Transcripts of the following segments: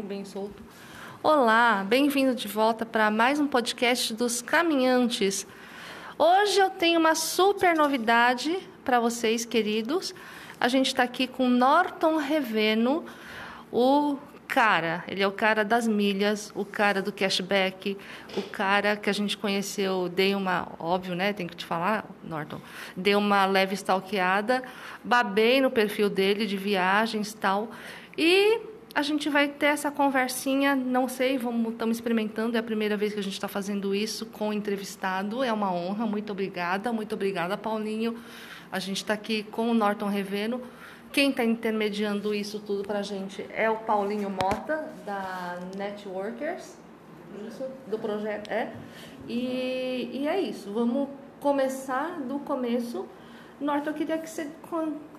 bem solto. Olá, bem-vindo de volta para mais um podcast dos Caminhantes. Hoje eu tenho uma super novidade para vocês, queridos. A gente está aqui com Norton Reveno, o cara, ele é o cara das milhas, o cara do cashback, o cara que a gente conheceu, dei uma, óbvio, né, tem que te falar, Norton, dei uma leve stalkeada, babei no perfil dele de viagens e tal, e a gente vai ter essa conversinha, não sei, estamos experimentando, é a primeira vez que a gente está fazendo isso com o entrevistado, é uma honra, muito obrigada, muito obrigada, Paulinho. A gente está aqui com o Norton Reveno, quem está intermediando isso tudo para a gente é o Paulinho Mota, da Networkers, isso, do projeto, é. E, e é isso, vamos começar do começo. Norton, eu queria que você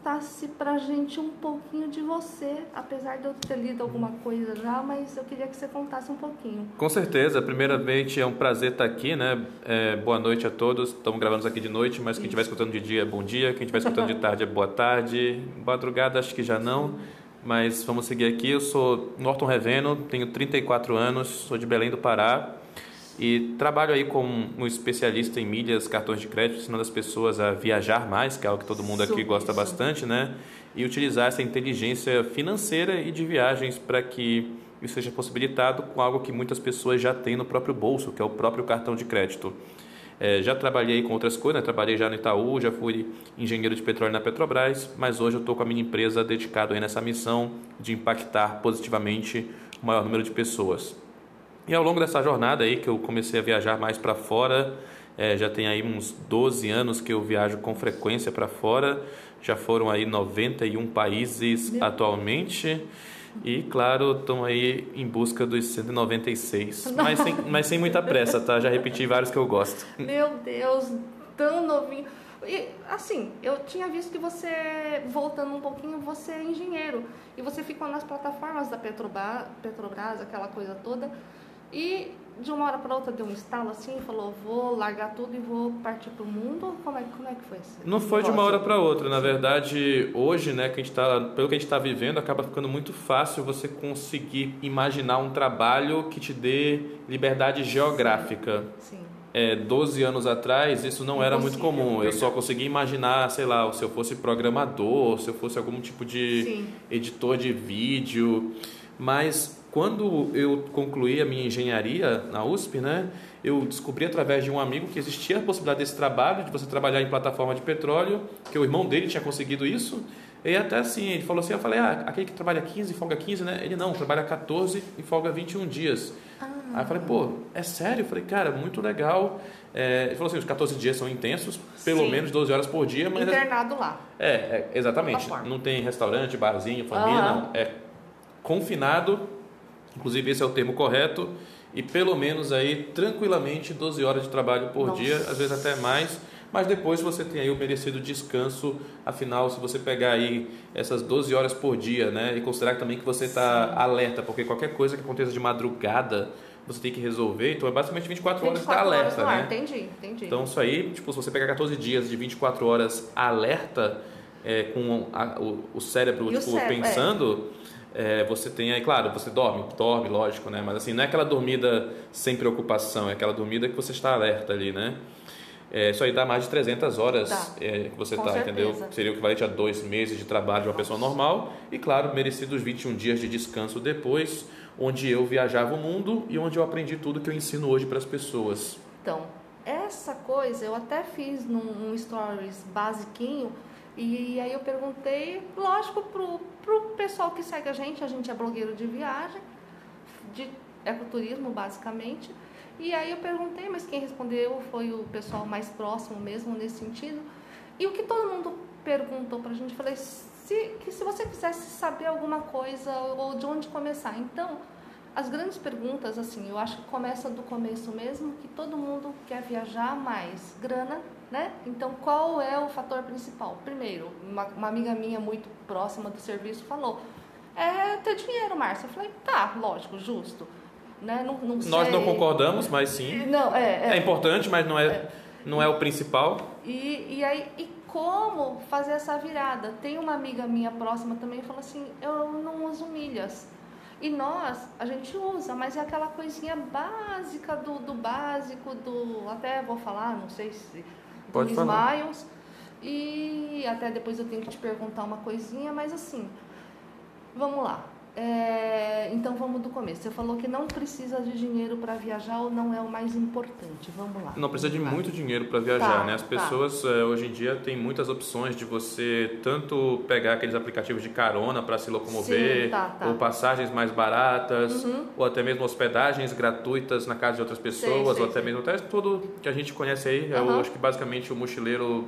contasse pra gente um pouquinho de você, apesar de eu ter lido alguma coisa já, mas eu queria que você contasse um pouquinho. Com certeza, primeiramente é um prazer estar aqui, né? É, boa noite a todos, estamos gravando aqui de noite, mas quem estiver escutando de dia, bom dia, quem estiver escutando de tarde, é boa tarde, madrugada acho que já não, mas vamos seguir aqui. Eu sou Norton Reveno, tenho 34 anos, sou de Belém do Pará, e trabalho aí como um especialista em milhas, cartões de crédito, ensinando as pessoas a viajar mais, que é algo que todo mundo aqui gosta bastante, né? E utilizar essa inteligência financeira e de viagens para que isso seja possibilitado com algo que muitas pessoas já têm no próprio bolso, que é o próprio cartão de crédito. É, já trabalhei com outras coisas, né? trabalhei já no Itaú, já fui engenheiro de petróleo na Petrobras, mas hoje eu estou com a minha empresa dedicado aí nessa missão de impactar positivamente o maior número de pessoas. E ao longo dessa jornada aí que eu comecei a viajar mais para fora, é, já tem aí uns 12 anos que eu viajo com frequência para fora, já foram aí 91 países Meu atualmente. E claro, estão aí em busca dos 196. Mas sem, mas sem muita pressa, tá? Já repeti vários que eu gosto. Meu Deus, tão novinho. E, assim, eu tinha visto que você, voltando um pouquinho, você é engenheiro. E você ficou nas plataformas da Petrobras, Petrobras aquela coisa toda. E de uma hora para outra deu um estalo assim, falou, vou largar tudo e vou partir para o mundo? Como é, como é que foi isso? Não foi de uma hora para outra. Na verdade, hoje, né, que a gente tá, pelo que a gente está vivendo, acaba ficando muito fácil você conseguir imaginar um trabalho que te dê liberdade geográfica. Sim. É, 12 anos atrás, isso não era muito comum. Eu só conseguia imaginar, sei lá, se eu fosse programador, se eu fosse algum tipo de Sim. editor de vídeo. Mas quando eu concluí a minha engenharia na USP, né, eu descobri através de um amigo que existia a possibilidade desse trabalho, de você trabalhar em plataforma de petróleo, que o irmão dele tinha conseguido isso. E até assim, ele falou assim, eu falei, ah, aquele que trabalha 15 folga 15, né? Ele não, trabalha 14 e folga 21 dias. Ah. Aí eu falei, pô, é sério? Eu falei, cara, muito legal. É, ele falou assim, os 14 dias são intensos, pelo Sim. menos 12 horas por dia. Mas Internado lá. É, é exatamente. Não tem restaurante, barzinho, família, não. É confinado Inclusive, esse é o termo correto. E pelo menos aí, tranquilamente, 12 horas de trabalho por Nossa. dia, às vezes até mais. Mas depois você tem aí o merecido descanso. Afinal, se você pegar aí essas 12 horas por dia, né? E considerar também que você está alerta, porque qualquer coisa que aconteça de madrugada, você tem que resolver. Então é basicamente 24, 24 horas de alerta, horas né? Entendi, entendi. Então isso aí, tipo, se você pegar 14 dias de 24 horas alerta, é, com a, o, o, cérebro, tipo, o cérebro, pensando... É é, você tem aí, claro, você dorme, dorme, lógico, né? Mas assim, não é aquela dormida sem preocupação, é aquela dormida que você está alerta ali, né? É, isso aí dá mais de 300 horas tá. é, que você está, entendeu? Seria o equivalente a dois meses de trabalho de uma pessoa normal e, claro, merecidos 21 dias de descanso depois, onde eu viajava o mundo e onde eu aprendi tudo que eu ensino hoje para as pessoas. Então, essa coisa eu até fiz num, num stories basiquinho e aí eu perguntei, lógico, pro, pro pessoal que segue a gente, a gente é blogueiro de viagem, de ecoturismo basicamente. E aí eu perguntei, mas quem respondeu foi o pessoal mais próximo mesmo nesse sentido. E o que todo mundo perguntou pra gente, falei, se, que se você quisesse saber alguma coisa ou de onde começar. Então, as grandes perguntas, assim, eu acho que começa do começo mesmo, que todo mundo quer viajar mais. Grana, né? Então, qual é o fator principal? Primeiro, uma, uma amiga minha muito próxima do serviço falou: é ter dinheiro, Márcia. Eu falei: tá, lógico, justo. Né? Não, não Nós não concordamos, mas sim. Não, é, é, é importante, mas não é, é, não é o principal. E, e aí, e como fazer essa virada? Tem uma amiga minha próxima também que falou assim: eu não uso milhas. E nós, a gente usa, mas é aquela coisinha básica do, do básico, do. Até vou falar, não sei se. Pode falar. Smiles. E até depois eu tenho que te perguntar uma coisinha, mas assim, vamos lá. É, então vamos do começo. Você falou que não precisa de dinheiro para viajar ou não é o mais importante. Vamos lá. Não precisa de muito dinheiro para viajar, Tá, né? As tá. pessoas eh, hoje em dia têm muitas opções de você tanto pegar aqueles aplicativos de carona para se locomover, Sim, tá, tá. ou passagens mais baratas, Uhum. ou até mesmo hospedagens gratuitas na casa de outras pessoas, sei, ou até sei. mesmo até tudo que a gente conhece aí. Eu Aham. acho que basicamente o mochileiro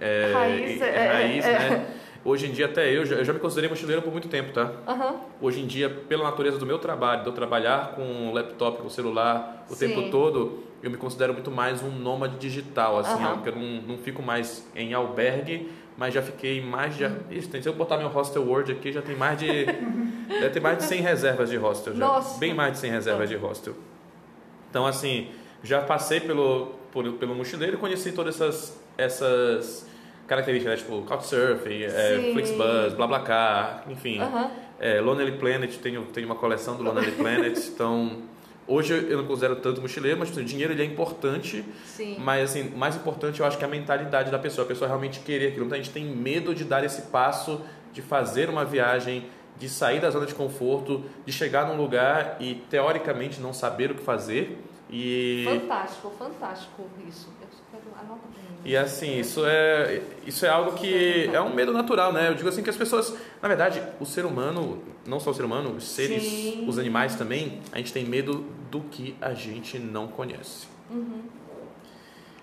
é, Raiz, é, é, raiz, é. né? Hoje em dia até eu já, eu já me considerei mochileiro por muito tempo, tá? Aham. Hoje em dia, pela natureza do meu trabalho, de eu trabalhar com laptop, com celular o Sim. tempo todo, eu me considero muito mais um nômade digital, assim, Aham. ó, porque eu não, não fico mais em albergue, mas já fiquei mais de... Uhum. Isso, tem- se eu botar meu hostel Word aqui, já tem mais de... deve ter mais de 100 reservas de hostel já. Nossa. Bem mais de 100 reservas de hostel. Então, assim, já passei pelo, por- pelo mochileiro e conheci todas essas, essas características, né? tipo Couchsurfing, é. Flixbus, BlaBlaCar, enfim. Aham. É, Lonely Planet, tenho, tenho uma coleção do Lonely Planet, então hoje eu não considero tanto mochileiro, mas tipo, o dinheiro ele é importante, Sim. mas assim, mais importante eu acho que é a mentalidade da pessoa, a pessoa realmente querer aquilo. Muita gente tem medo de dar esse passo, de fazer uma viagem, de sair da zona de conforto, de chegar num lugar e teoricamente não saber o que fazer e Fantástico, fantástico isso. Eu e assim, isso é, isso é algo que é um medo natural, né? Eu digo assim que as pessoas, na verdade, o ser humano, não só o ser humano, os seres, Sim. os animais também, a gente tem medo do que a gente não conhece. Uhum.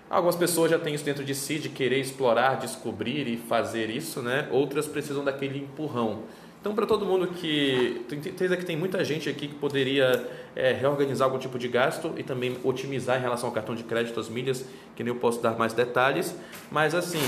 Algumas pessoas já têm isso dentro de si, de querer explorar, descobrir e fazer isso, né? Outras precisam daquele empurrão. Então, para todo mundo que. Tem certeza que tem muita gente aqui que poderia é, reorganizar algum tipo de gasto e também otimizar em relação ao cartão de crédito, as milhas, que nem eu posso dar mais detalhes. Mas, assim,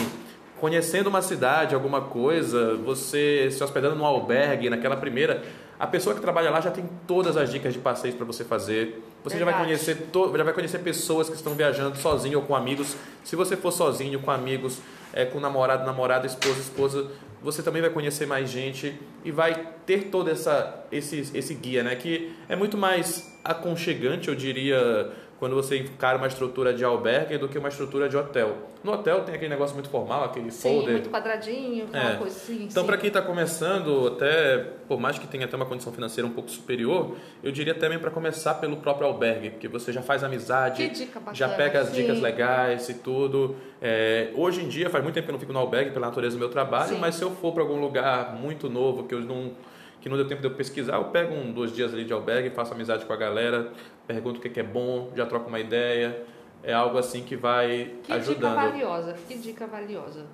conhecendo uma cidade, alguma coisa, você se hospedando num albergue, naquela primeira. A pessoa que trabalha lá já tem todas as dicas de passeios para você fazer. Você já vai conhecer to- já vai conhecer pessoas que estão viajando sozinho ou com amigos. Se você for sozinho, com amigos, é, com namorado, namorada, esposa, esposa, você também vai conhecer mais gente e vai ter todo essa, esse, esse guia, né? Que é muito mais aconchegante, eu diria, quando você encara uma estrutura de albergue do que uma estrutura de hotel. No hotel tem aquele negócio muito formal, aquele Sim, folder. muito quadradinho, aquela É. coisa assim. Então, para quem está começando, até por mais que tenha até uma condição financeira um pouco superior, eu diria também para começar pelo próprio albergue, porque você já faz amizade, bacana. já pega as sim. dicas legais e tudo. É, hoje em dia, faz muito tempo que eu não fico no albergue pela natureza do meu trabalho, Sim. mas se eu for para algum lugar muito novo que eu não que não deu tempo de eu pesquisar, eu pego um, dois dias ali de albergue, faço amizade com a galera, pergunto o que que é bom, já troco uma ideia. É algo assim que vai Que ajudando. dica valiosa, que dica valiosa.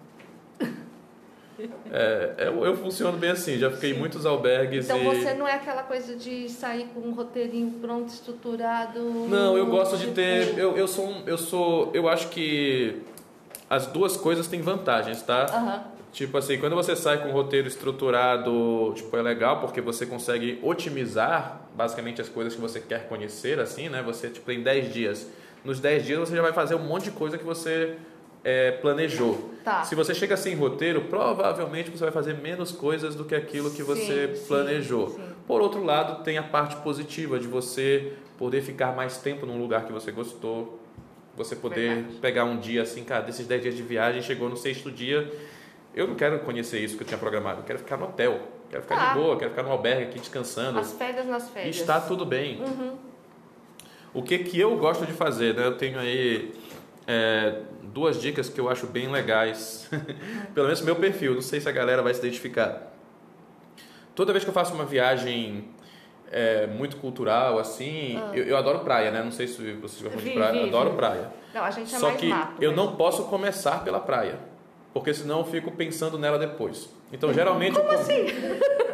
É, eu, eu funciono bem assim, já fiquei em muitos albergues Então e... você não é aquela coisa de sair com um roteirinho pronto, estruturado. Não, eu gosto de ter. Eu, eu sou. um- Eu sou. Eu acho que as duas coisas têm vantagens, tá? Aham. Tipo assim, quando você sai com um roteiro estruturado, tipo, é legal porque você consegue otimizar basicamente as coisas que você quer conhecer, assim, né? Você, tipo, tem 10 dias. Nos 10 dias você já vai fazer um monte de coisa que você é, planejou. Tá. Se você chega sem roteiro, provavelmente você vai fazer menos coisas do que aquilo que você Sim, sim, planejou. sim. Por outro lado, tem a parte positiva de você poder ficar mais tempo num lugar que você gostou, você poder Verdade. pegar um dia assim, cara, desses 10 dias de viagem, chegou no sexto dia, eu não quero conhecer isso que eu tinha programado, eu quero ficar no hotel, quero ficar Tá. de boa, quero ficar no albergue aqui descansando. As férias nas E férias. está tudo bem. Uhum. O que, que eu gosto de fazer, né? Eu tenho aí é, duas dicas que eu acho bem legais. Pelo menos no meu perfil, não sei se a galera vai se identificar. Toda vez que eu faço uma viagem é, muito cultural, assim, eu, eu adoro praia, né? Não sei se vocês gostam de Vi, praia, vi, eu adoro vi. praia. Não, a gente é Só mais que mato. eu não posso começar pela praia, porque senão eu fico pensando nela depois. Então, geralmente... Como assim?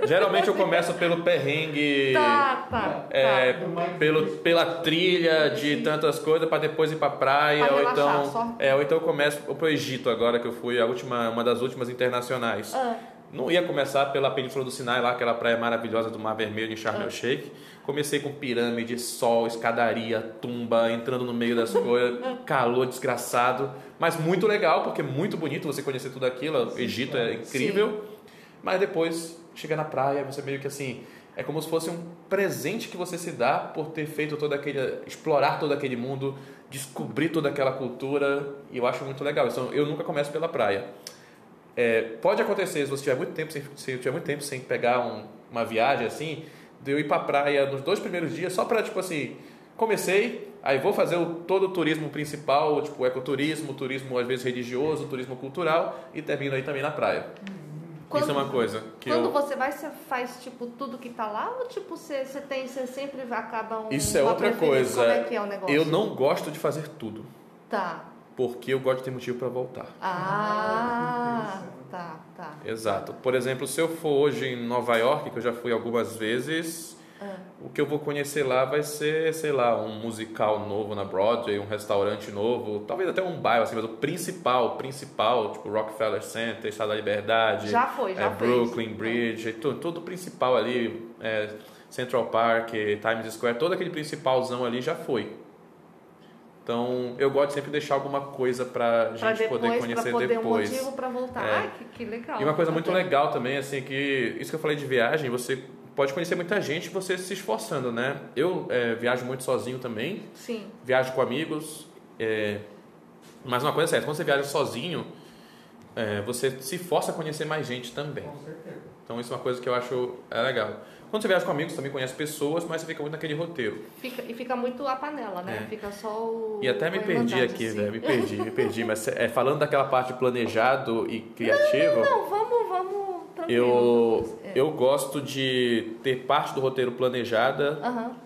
Geralmente eu começo pelo perrengue... Tá, tá. É, tá. pelo, pela trilha de tantas coisas para depois ir para praia Pra ou relaxar, então só. é ou então eu começo para o Egito agora que eu fui a última uma das últimas internacionais Ah. Não ia começar pela Península do Sinai lá aquela praia maravilhosa do Mar Vermelho em Sharm Ah. el Sheikh comecei com pirâmide sol escadaria tumba entrando no meio das coisas calor desgraçado. Mas muito legal porque é muito bonito você conhecer tudo aquilo. O Egito é incrível. Mas depois chega na praia você meio que assim é como se fosse um presente que você se dá por ter feito todo aquele, explorar todo aquele mundo, descobrir toda aquela cultura, e eu acho muito legal. Então, eu nunca começo pela praia. É, pode acontecer, se você tiver muito tempo sem, se tiver muito tempo sem pegar um, uma viagem assim, de eu ir para a praia nos dois primeiros dias, só para, tipo assim, comecei, aí vou fazer o, todo o turismo principal, tipo ecoturismo, turismo às vezes religioso, turismo cultural, e termino aí também na praia. Quando, Isso é uma coisa que Quando eu... você vai, você faz tipo tudo que tá lá ou tipo você, você tem, você sempre acaba um Isso é outra coisa. Como é que é o negócio? Eu não gosto de fazer tudo. Tá. Porque eu gosto de ter motivo para voltar. Ah, tá, tá. Exato. Por exemplo, se eu for hoje em Nova York, que eu já fui algumas vezes, ah. O que eu vou conhecer lá vai ser, sei lá, um musical novo na Broadway, um restaurante novo, talvez até um bairro, assim, mas o principal, principal, tipo Rockefeller Center, Estado da Liberdade, já foi, já é, Brooklyn Bridge, tudo, tudo principal ali, é, Central Park, Times Square, todo aquele principalzão ali já foi. Então, eu gosto de sempre deixar alguma coisa pra gente depois, poder conhecer pra poder depois. um motivo para voltar. É. Ai, que, que, legal. E uma coisa muito legal também, assim, que isso que eu falei de viagem, você pode conhecer muita gente você se esforçando, né? Eu é, viajo muito sozinho também. Sim. Viajo com amigos. É, mas uma coisa é certa, quando você viaja sozinho, é, você se força a conhecer mais gente também. Com certeza. Então isso é uma coisa que eu acho é legal. Quando você viaja com amigos, também conhece pessoas, mas você fica muito naquele roteiro. Fica, e fica muito a panela, né? É. Fica só o. E até me perdi aqui, assim. Me perdi, me perdi. Mas é, falando daquela parte planejado e criativo. Não, não, não vamos, vamos eu, é. eu gosto de ter parte do roteiro planejada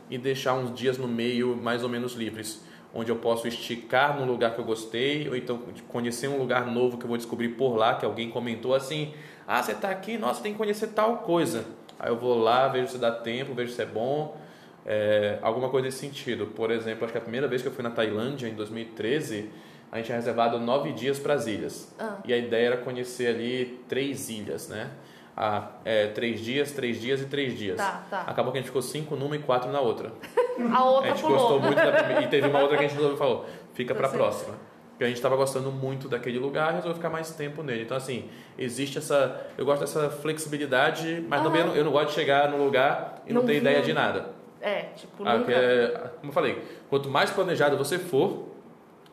e deixar uns dias no meio mais ou menos livres. Onde eu posso esticar num lugar que eu gostei, ou então conhecer um lugar novo que eu vou descobrir por lá, que alguém comentou assim: ah, você está aqui, nossa, tem que conhecer tal coisa. Aí eu vou lá, vejo se dá tempo, vejo se é bom, é, alguma coisa nesse sentido. Por exemplo, acho que a primeira vez que eu fui na Tailândia, em 2013, a gente tinha reservado nove dias para as ilhas. Ah. E a ideia era conhecer ali três ilhas, né? Ah, é, três dias, três dias e três dias. Tá, tá. Acabou que a gente ficou cinco numa e quatro na outra. a outra A gente pulou. gostou muito da primeira. E teve uma outra que a gente falou, fica para a próxima. Porque a gente estava gostando muito daquele lugar e resolveu ficar mais tempo nele. Então, assim, existe essa. Eu gosto dessa flexibilidade, mas também eu não, eu não, gosto de chegar no lugar e não, não ter ideia de nada. É, tipo, ah, nunca... é, como eu falei, quanto mais planejado você for,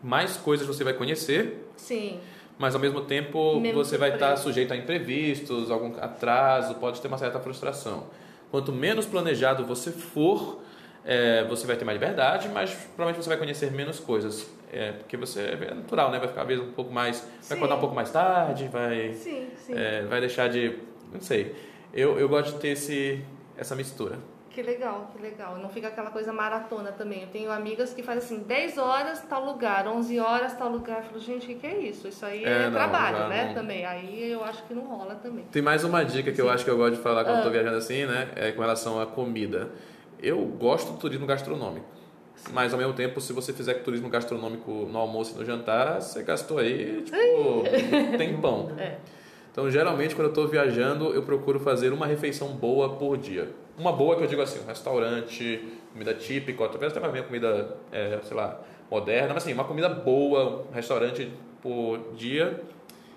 mais coisas você vai conhecer. Sim mas ao mesmo tempo mesmo você vai estar sujeito a imprevistos, algum atraso, pode ter uma certa frustração. Quanto menos planejado você for, é, você vai ter mais liberdade, mas provavelmente você vai conhecer menos coisas. É, porque você é natural, né? Vai ficar vezes um pouco mais. Sim. Vai acordar um pouco mais tarde, vai. Sim, sim. É, vai deixar de. Não sei. Eu, eu gosto de ter esse, essa mistura. Que legal, que legal. Não fica aquela coisa maratona também. Eu tenho amigas que fazem assim, 10 horas tal lugar, 11 horas tal lugar. Eu falo, gente, o que, que é isso? Isso aí é, é não, trabalho, né? Não... Também. Aí eu acho que não rola também. Tem mais uma dica que Sim. eu acho que eu gosto de falar quando ah. estou viajando assim, né? É com relação à comida. Eu gosto do turismo gastronômico. Sim. Mas ao mesmo tempo, se você fizer turismo gastronômico no almoço e no jantar, você gastou aí, tipo, tem pão. É. Então, geralmente, quando eu estou viajando, eu procuro fazer uma refeição boa por dia. Uma boa que eu digo assim, um restaurante, comida típica, talvez até uma comida, é, sei lá, moderna, mas assim, uma comida boa, um restaurante por dia,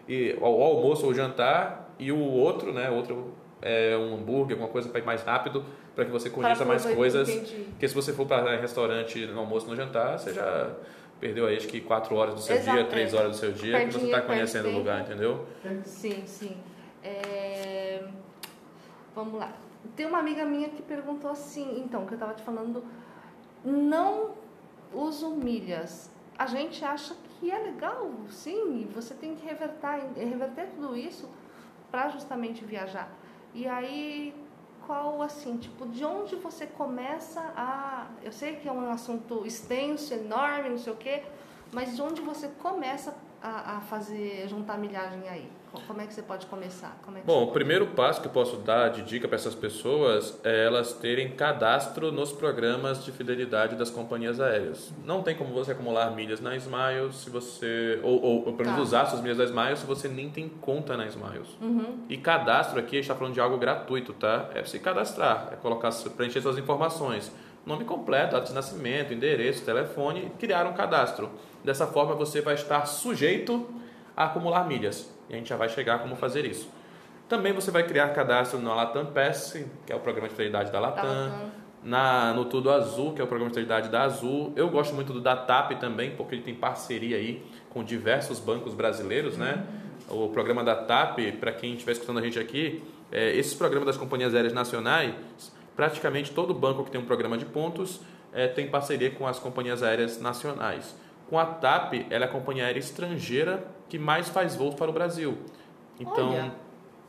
e o almoço ou jantar, e o outro, né, outro é um hambúrguer, alguma coisa para ir mais rápido, para que você conheça mais coisas. Entendi. Porque se você for para restaurante no almoço no jantar, você já perdeu aí acho que quatro horas do seu Exato, dia, três é. horas do seu dia, que você está conhecendo o lugar, entendeu? Sim, sim. É... Vamos lá. Tem uma amiga minha que perguntou assim, então, que eu estava te falando, não uso milhas. A gente acha que é legal, sim, você tem que reverter, reverter tudo isso para justamente viajar. E aí qual, assim, tipo, de onde você começa a. Eu sei que é um assunto extenso, enorme, não sei o quê, mas de onde você começa a, a fazer, juntar milhagem aí? Como é que você pode começar? É Bom, o primeiro passo que eu posso dar de dica para essas pessoas é elas terem cadastro nos programas de fidelidade das companhias aéreas. Não tem como você acumular milhas na Smiles se você ou, ou, ou pelo menos tá. usar suas milhas da Smiles se você nem tem conta na Smiles. Uhum. E cadastro aqui a gente está falando de algo gratuito, tá? É se cadastrar, é colocar preencher suas informações, nome completo, data de nascimento, endereço, telefone, criar um cadastro. Dessa forma você vai estar sujeito a acumular milhas. E a gente já vai chegar a como fazer isso. Também você vai criar cadastro na Latam Pass, que é o programa de fidelidade da Latam. Na, no Tudo Azul, que é o programa de fidelidade da Azul. Eu gosto muito do da TAP também, porque ele tem parceria aí com diversos bancos brasileiros, né? O programa da TAP, para quem estiver escutando a gente aqui, é, esses programas das companhias aéreas nacionais, praticamente todo banco que tem um programa de pontos é, tem parceria com as companhias aéreas nacionais. Com a TAP, ela é a companhia aérea estrangeira que mais faz voos para o Brasil. Então, Olha.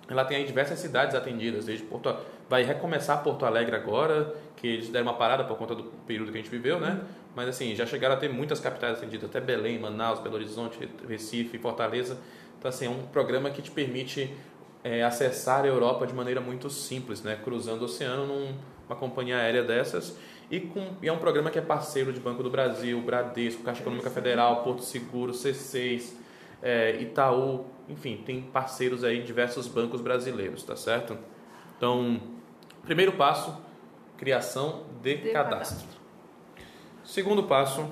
ela tem aí diversas cidades atendidas, desde Porto vai recomeçar Porto Alegre agora, que eles deram uma parada por conta do período que a gente viveu, né? Uhum. Mas assim, já chegaram a ter muitas capitais atendidas, até Belém, Manaus, Belo Horizonte, Recife, Fortaleza. Então assim, é um programa que te permite é, acessar a Europa de maneira muito simples, né? Cruzando o oceano numa companhia aérea dessas e, com, e é um programa que é parceiro de Banco do Brasil, Bradesco, Caixa Econômica Federal, Porto Seguro, C6, é, Itaú, enfim, tem parceiros aí diversos bancos brasileiros, tá certo? Então, primeiro passo, criação de, de cadastro. cadastro. Segundo passo,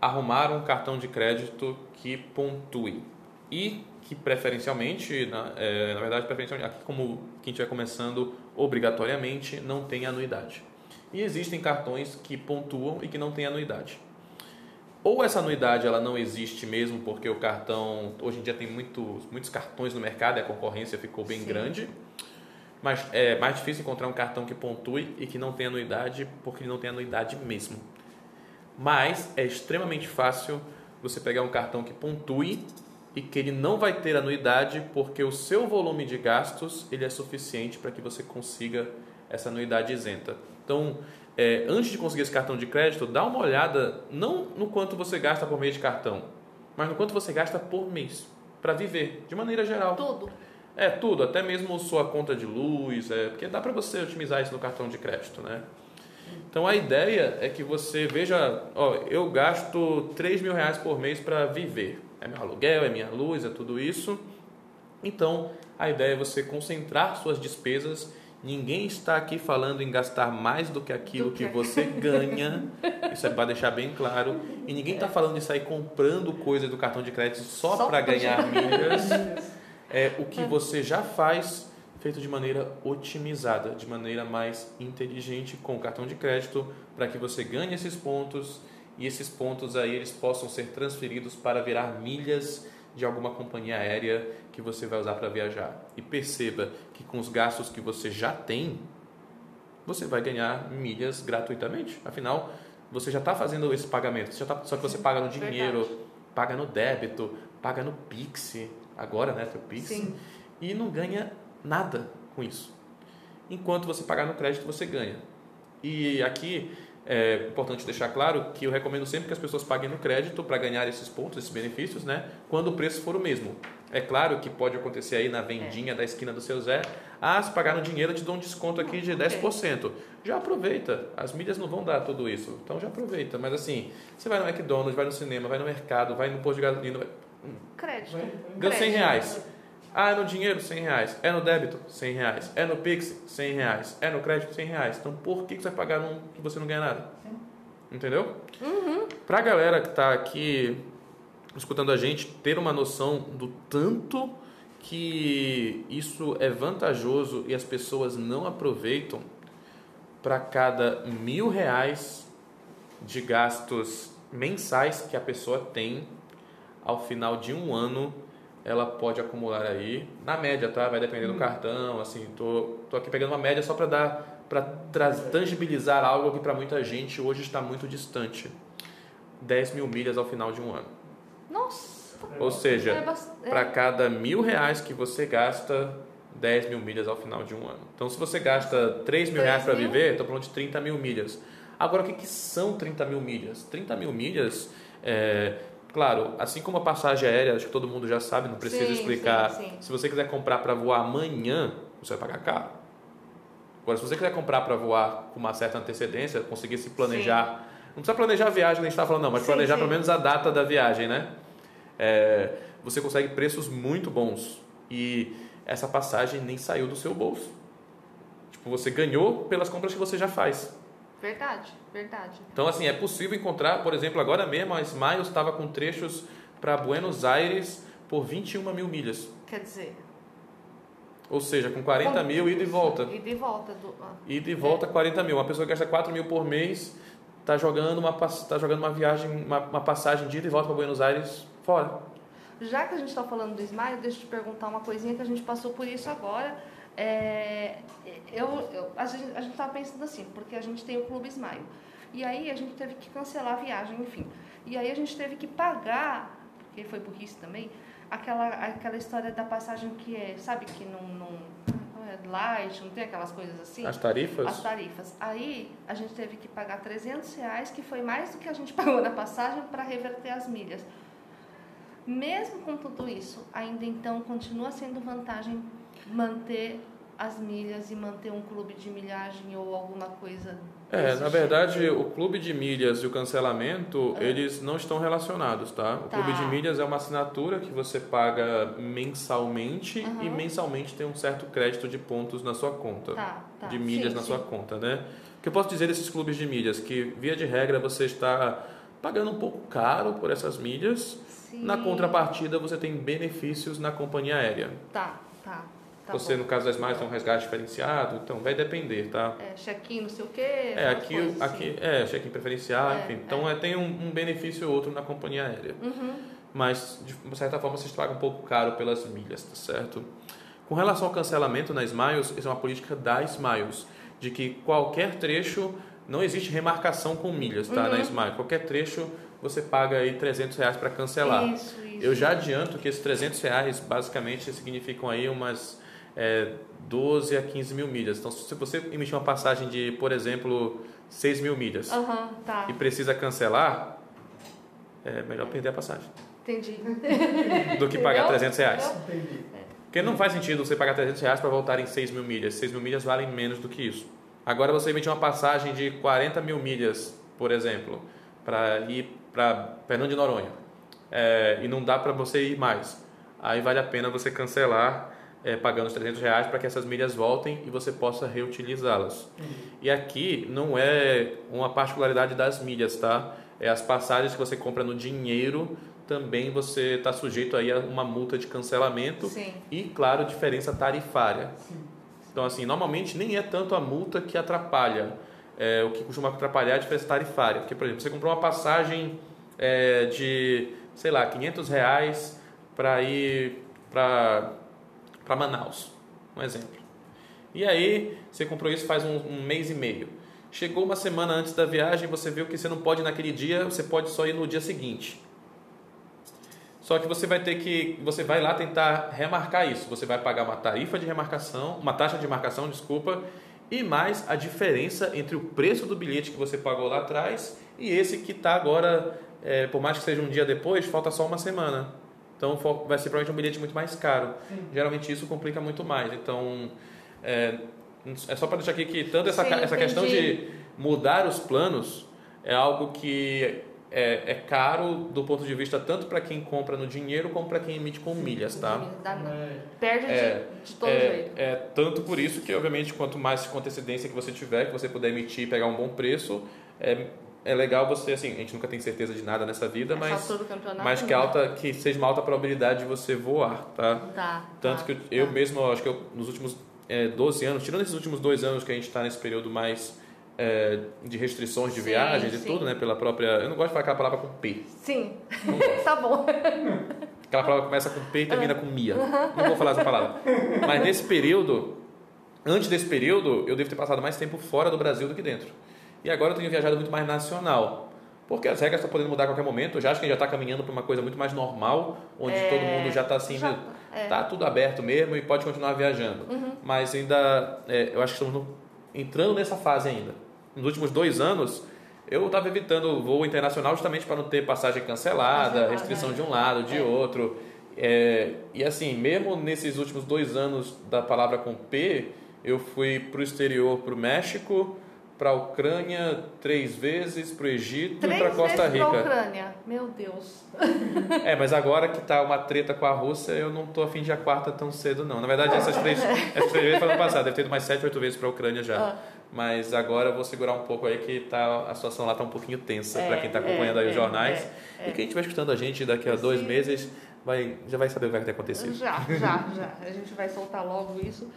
arrumar um cartão de crédito que pontue e que preferencialmente, na, é, na verdade, preferencialmente, aqui como quem estiver começando, obrigatoriamente não tem anuidade. E existem cartões que pontuam e que não têm anuidade. Ou essa anuidade ela não existe mesmo porque o cartão hoje em dia tem muitos, muitos cartões no mercado e a concorrência ficou bem Sim. grande, mas é mais difícil encontrar um cartão que pontue e que não tem anuidade porque não tem anuidade mesmo. Mas é extremamente fácil você pegar um cartão que pontue e que ele não vai ter anuidade porque o seu volume de gastos ele é suficiente para que você consiga essa anuidade isenta. Então, é, antes de conseguir esse cartão de crédito, dá uma olhada não no quanto você gasta por mês de cartão, mas no quanto você gasta por mês para viver, de maneira geral. Tudo. É, tudo, até mesmo sua conta de luz, é, porque dá para você otimizar isso no cartão de crédito, né? Então a ideia é que você veja, ó, eu gasto 3 mil reais por mês para viver. É meu aluguel, é minha luz, é tudo isso. Então a ideia é você concentrar suas despesas Ninguém está aqui falando em gastar mais do que aquilo do que... que você ganha. Isso é para deixar bem claro. E ninguém está falando de sair comprando coisas do cartão de crédito só, só para ganhar milhas. É o que você já faz feito de maneira otimizada, de maneira mais inteligente com o cartão de crédito, para que você ganhe esses pontos e esses pontos aí eles possam ser transferidos para virar milhas de alguma companhia aérea que você vai usar para viajar. E perceba que com os gastos que você já tem, você vai ganhar milhas gratuitamente. Afinal, você já está fazendo esse pagamento. Você tá, só que você paga no dinheiro, Verdade. paga no débito, paga no Pix, agora, né, teu Pix, Sim. e não ganha nada com isso. Enquanto você pagar no crédito, você ganha. E aqui é importante deixar claro que eu recomendo sempre que as pessoas paguem no crédito para ganhar esses pontos, esses benefícios, né? Quando o preço for o mesmo. É claro que pode acontecer aí na vendinha é. da esquina do seu Zé. Ah, se pagar no dinheiro, eu te dou um desconto aqui de 10%. Já aproveita. As mídias não vão dar tudo isso. Então já aproveita. Mas assim, você vai no McDonald's, vai no cinema, vai no mercado, vai no posto de gasolina. Vai... Crédito. Ganha 100 reais. Ah, é no dinheiro? 100 reais. É no débito? 100 reais. É no Pix? 100 reais. É no crédito? 100 reais. Então, por que você vai pagar num que você não ganha nada? Entendeu? Uhum. Pra galera que tá aqui escutando a gente, ter uma noção do tanto que isso é vantajoso e as pessoas não aproveitam, para cada mil reais de gastos mensais que a pessoa tem, ao final de um ano ela pode acumular aí, na média, tá? Vai depender do hum. cartão, assim, tô, tô aqui pegando uma média só para dar para tangibilizar algo que para muita gente hoje está muito distante. 10 mil milhas ao final de um ano. Nossa! Ou seja, é para cada mil reais que você gasta, 10 mil milhas ao final de um ano. Então, se você gasta 3 mil reais para viver, estou falando de 30 mil milhas. Agora, o que, que são 30 mil milhas? 30 mil milhas é, Claro, assim como a passagem aérea, acho que todo mundo já sabe, não precisa sim, explicar. Sim, sim. Se você quiser comprar para voar amanhã, você vai pagar caro. Agora, se você quiser comprar para voar com uma certa antecedência, conseguir se planejar, não precisa planejar a viagem, nem está falando não, mas planejar pelo menos a data da viagem, né? É, você consegue preços muito bons e essa passagem nem saiu do seu bolso. Tipo, você ganhou pelas compras que você já faz. Verdade, verdade. Então, assim, é possível encontrar, por exemplo, agora mesmo a Smiles estava com trechos para Buenos Aires por 21 mil milhas. Quer dizer? Ou seja, com 40 Com- mil, ida e volta. E de volta. Do, ah, Ida e volta 40 mil. Uma pessoa que gasta 4 mil por mês está jogando uma, tá jogando uma viagem, uma, uma passagem de ida e volta para Buenos Aires fora. Já que a gente está falando do Smile, deixa eu te perguntar uma coisinha que a gente passou por isso agora. É, eu, eu- a gente a estava pensando assim, porque a gente tem o Clube Smile. E aí a gente teve que cancelar a viagem, enfim. E aí a gente teve que pagar, porque foi burrice também, aquela, aquela história da passagem que é, sabe, que não, não, não é light, não tem aquelas coisas assim? As tarifas? As tarifas. Aí a gente teve que pagar 300 reais, que foi mais do que a gente pagou na passagem para reverter as milhas. Mesmo com tudo isso, ainda então continua sendo vantagem manter as milhas e manter um clube de milhagem ou alguma coisa. É, na tipo? verdade, o clube de milhas e o cancelamento, eles não estão relacionados, tá? O Tá. clube de milhas é uma assinatura que você paga mensalmente e Aham. mensalmente tem um certo crédito de pontos na sua conta. Tá, tá. de milhas Sim, na sim. sua conta, né? O que eu posso dizer desses clubes de milhas? Que, via de regra, você está pagando um pouco caro por essas milhas. Sim. Na contrapartida, você tem benefícios na companhia aérea. Tá, tá. Tá você, bom. no caso das mais, tem um resgate diferenciado, então vai depender, tá? É, check-in, não sei o quê. É, aqui, coisas assim. aqui é check-in preferencial, É, enfim. Então, é, tem um, um benefício ou outro na companhia aérea. Uhum. Mas, de certa forma, vocês pagam um pouco caro pelas milhas, tá certo? Com relação ao cancelamento na Smiles, isso é uma política da Smiles, de que qualquer trecho, não existe remarcação com milhas, tá? Uhum. Na Smiles. Qualquer trecho, você paga aí 300 reais para cancelar. Isso, isso. Eu já adianto que esses 300 reais, basicamente, significam aí umas é, 12 a 15 mil milhas. Então, se você emitir uma passagem de, por exemplo, 6 mil milhas Aham, tá. e precisa cancelar, é melhor perder a passagem Entendi. do que pagar Entendeu? 300 reais. Entendi. Porque não faz sentido você pagar 300 reais para voltar em 6 mil milhas. 6 mil milhas valem menos do que isso. Agora você emitir uma passagem de 40 mil milhas, por exemplo, para ir para Fernando de Noronha é, e não dá para você ir mais. Aí vale a pena você cancelar é, pagando os 300 reais para que essas milhas voltem e você possa reutilizá-las. E aqui não é uma particularidade das milhas, tá? É as passagens que você compra no dinheiro também você está sujeito aí a uma multa de cancelamento Sim. e, claro, diferença tarifária. Então, assim, normalmente nem é tanto a multa que atrapalha. É, o que costuma atrapalhar é a diferença tarifária. Porque, por exemplo, você comprou uma passagem é, de, sei lá, 500 reais para ir para Manaus, um exemplo. E aí, você comprou isso faz um, um mês e meio. Chegou uma semana antes da viagem, você viu que você não pode ir naquele dia, você pode só ir no dia seguinte. Só que você vai ter que, você vai lá tentar remarcar isso. Você vai pagar uma tarifa de remarcação, uma taxa de marcação, desculpa, e mais a diferença entre o preço do bilhete que você pagou lá atrás e esse que está agora, é, por mais que seja um dia depois, falta só uma semana. Então vai ser provavelmente um bilhete muito mais caro. Geralmente isso complica muito mais. Então é, é só para deixar aqui que tanto essa, Sim, essa questão de mudar os planos é algo que é, é caro do ponto de vista tanto para quem compra no dinheiro como para quem emite com milhas, tá? Dá- É, Perde É, de, de todo é, jeito. é tanto por isso que, obviamente, quanto mais com antecedência que você tiver, que você puder emitir e pegar um bom preço, é, é legal você, assim, a gente nunca tem certeza de nada nessa vida, Essa mas, mas que, né? alta, que seja uma alta probabilidade de você voar, tá? Tá. Tanto tá, que eu, eu tá. mesmo, acho que eu, nos últimos é, 12 anos, tirando esses últimos dois anos que a gente está nesse período mais é, de restrições de Sim, viagens e sim. tudo, né? Pela própria. Eu não gosto de falar aquela palavra com P. Sim. tá bom. Aquela palavra que começa com P e termina com Mia. Não vou falar essa palavra. Mas nesse período, antes desse período, eu devo ter passado mais tempo fora do Brasil do que dentro. E agora eu tenho viajado muito mais nacional. Porque as regras estão podendo mudar a qualquer momento. Eu já acho que a gente já está caminhando para uma coisa muito mais normal, onde É, todo mundo já está assim, já tá, é. tá tudo aberto mesmo e pode continuar viajando. Mas ainda, é, eu acho que estamos entrando nessa fase ainda. Nos últimos dois anos, eu estava evitando voo internacional justamente para não ter passagem cancelada, Cancelada, restrição é. de um lado, de É. outro. É, e assim, mesmo nesses últimos dois anos da palavra com P, eu fui para o exterior, para o México, para a Ucrânia três vezes, para o Egito Três e para Costa vezes pra Rica. Ucrânia. Meu Deus. É, mas agora que tá uma treta com a Rússia, eu não tô afim de a quarta tão cedo, não. Na verdade, essas três, essas três vezes foi ano passado, deve ter ido mais sete, oito vezes para a Ucrânia já. Ah. Mas agora eu vou segurar um pouco aí que tá, a situação lá tá um pouquinho tensa É, para quem tá é, acompanhando aí os é, jornais. é, é. E quem estiver escutando a gente daqui a dois Sim. meses, vai, já vai saber o que vai ter acontecido. Já, já, já. A gente vai soltar logo isso.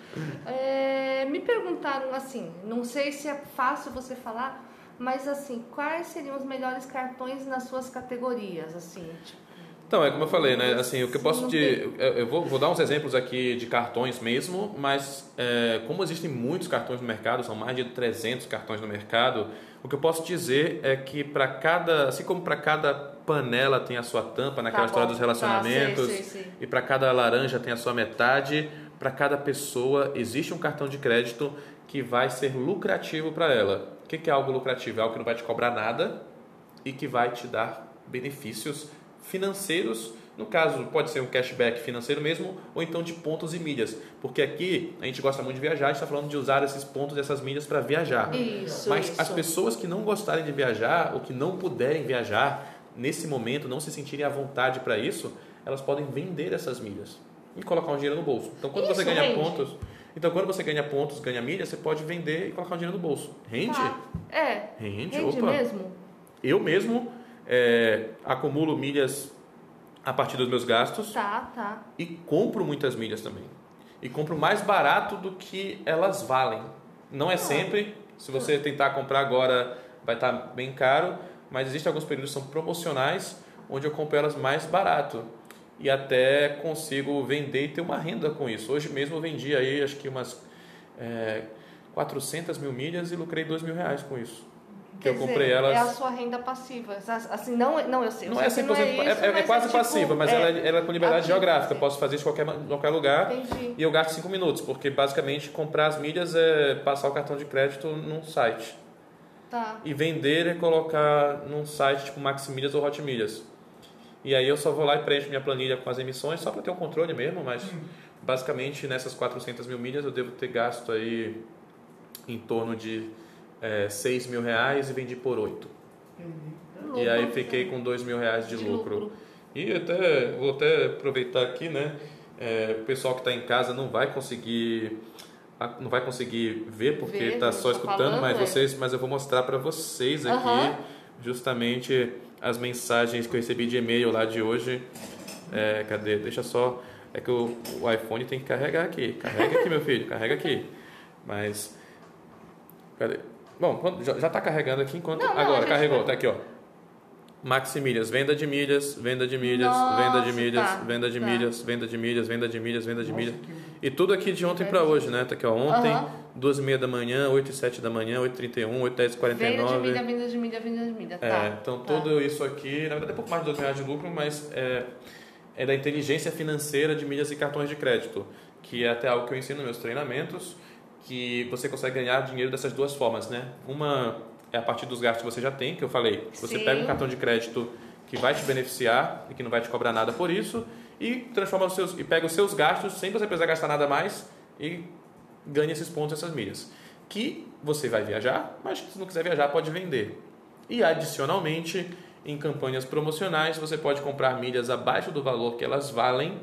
É, me perguntaram assim, não sei se é fácil você falar, mas assim, quais seriam os melhores cartões nas suas categorias, assim? Tipo, então, é como eu falei, né? Assim, o que eu posso te. eu vou, vou dar uns exemplos aqui de cartões mesmo, mas é, como existem muitos cartões no mercado, são mais de 300 cartões no mercado, o que eu posso dizer é que para cada. Assim como para cada panela tem a sua tampa naquela Tá história dos relacionamentos, Tá, sei, sei, sei. e para cada laranja tem a sua metade, para cada pessoa existe um cartão de crédito que vai ser lucrativo para ela. O que que é algo lucrativo? É algo que não vai te cobrar nada e que vai te dar benefícios financeiros. No caso, pode ser um cashback financeiro mesmo, ou então de pontos e milhas. Porque aqui a gente gosta muito de viajar, a gente está falando de usar esses pontos e essas milhas para viajar. Isso, Mas isso. as pessoas que não gostarem de viajar ou que não puderem viajar nesse momento, não se sentirem à vontade para isso, elas podem vender essas milhas e colocar um dinheiro no bolso. Então, quando você Isso ganha rende. pontos, então quando você ganha pontos, ganha milhas, você pode vender e colocar um dinheiro no bolso. Rende? Tá. É. Rende, Rende opa. mesmo? Eu mesmo é, acumulo milhas a partir dos meus gastos Tá, tá. e compro muitas milhas também. E compro mais barato do que elas valem. Não é sempre. Se você tentar comprar agora, vai estar bem caro. Mas existem alguns períodos que são promocionais, onde eu compro elas mais barato. E até consigo vender e ter uma renda com isso. Hoje mesmo eu vendi aí, acho que umas é, 400 mil milhas e lucrei 2 mil reais com isso. Que Quer eu comprei dizer, elas... É a sua renda passiva. Assim, não, não eu sei. eu Não é sei 100%, que não é, é, isso, é- é mas quase tipo, passiva, mas é, ela, é- ela é com liberdade ativa, geográfica. Eu posso fazer isso em qualquer, qualquer lugar Entendi. e eu gasto 5 minutos, porque basicamente comprar as milhas é passar o cartão de crédito num site. Tá. E vender é colocar num site tipo Maximilhas ou Hotmilhas. E aí eu só vou lá e preencho minha planilha com as emissões, só para ter um controle mesmo, mas basicamente nessas 400 mil milhas eu devo ter gasto aí em torno de é, 6 mil reais e vendi por 8. E aí fiquei com 2 mil reais de, De lucro. lucro. E até, vou até aproveitar aqui, né? É, o pessoal que está em casa não vai conseguir não vai conseguir ver porque está a só tá escutando, falando, mas é. vocês, mas eu vou mostrar para vocês aqui Aham. justamente as mensagens que eu recebi de e-mail lá de hoje. É, cadê? Deixa só. É que o, o iPhone tem que carregar aqui. Carrega aqui, meu filho, carrega aqui. Mas. Cadê? Bom, já, já tá carregando aqui enquanto. Não, não, agora, carregou, vai- tá aqui, ó. Maximilhas, venda de milhas, venda de milhas, Nossa, venda de milhas, tá, venda de tá. milhas, venda de milhas, venda de milhas, venda de milhas. E tudo aqui de ontem para hoje, né? Tá aqui, ó. Ontem, duas e meia da manhã, 8 e 7 da manhã, 8 e 31, 8 e 10 e Venda de 49. milha, venda de milha, venda de milha. É, tá. então tá. tudo isso aqui, na verdade é pouco mais de 2 mil reais de lucro, mas é, é da inteligência financeira de milhas e cartões de crédito, que é até algo que eu ensino nos meus treinamentos, que você consegue ganhar dinheiro dessas duas formas, né? Uma é a partir dos gastos que você já tem, que eu falei, você Sim. pega um cartão de crédito que vai te beneficiar e que não vai te cobrar nada por isso, e transforma os seus e pega os seus gastos sem você precisar gastar nada mais e ganha esses pontos, essas milhas. Que você vai viajar, mas se não quiser viajar, pode vender. E adicionalmente, em campanhas promocionais, você pode comprar milhas abaixo do valor que elas valem,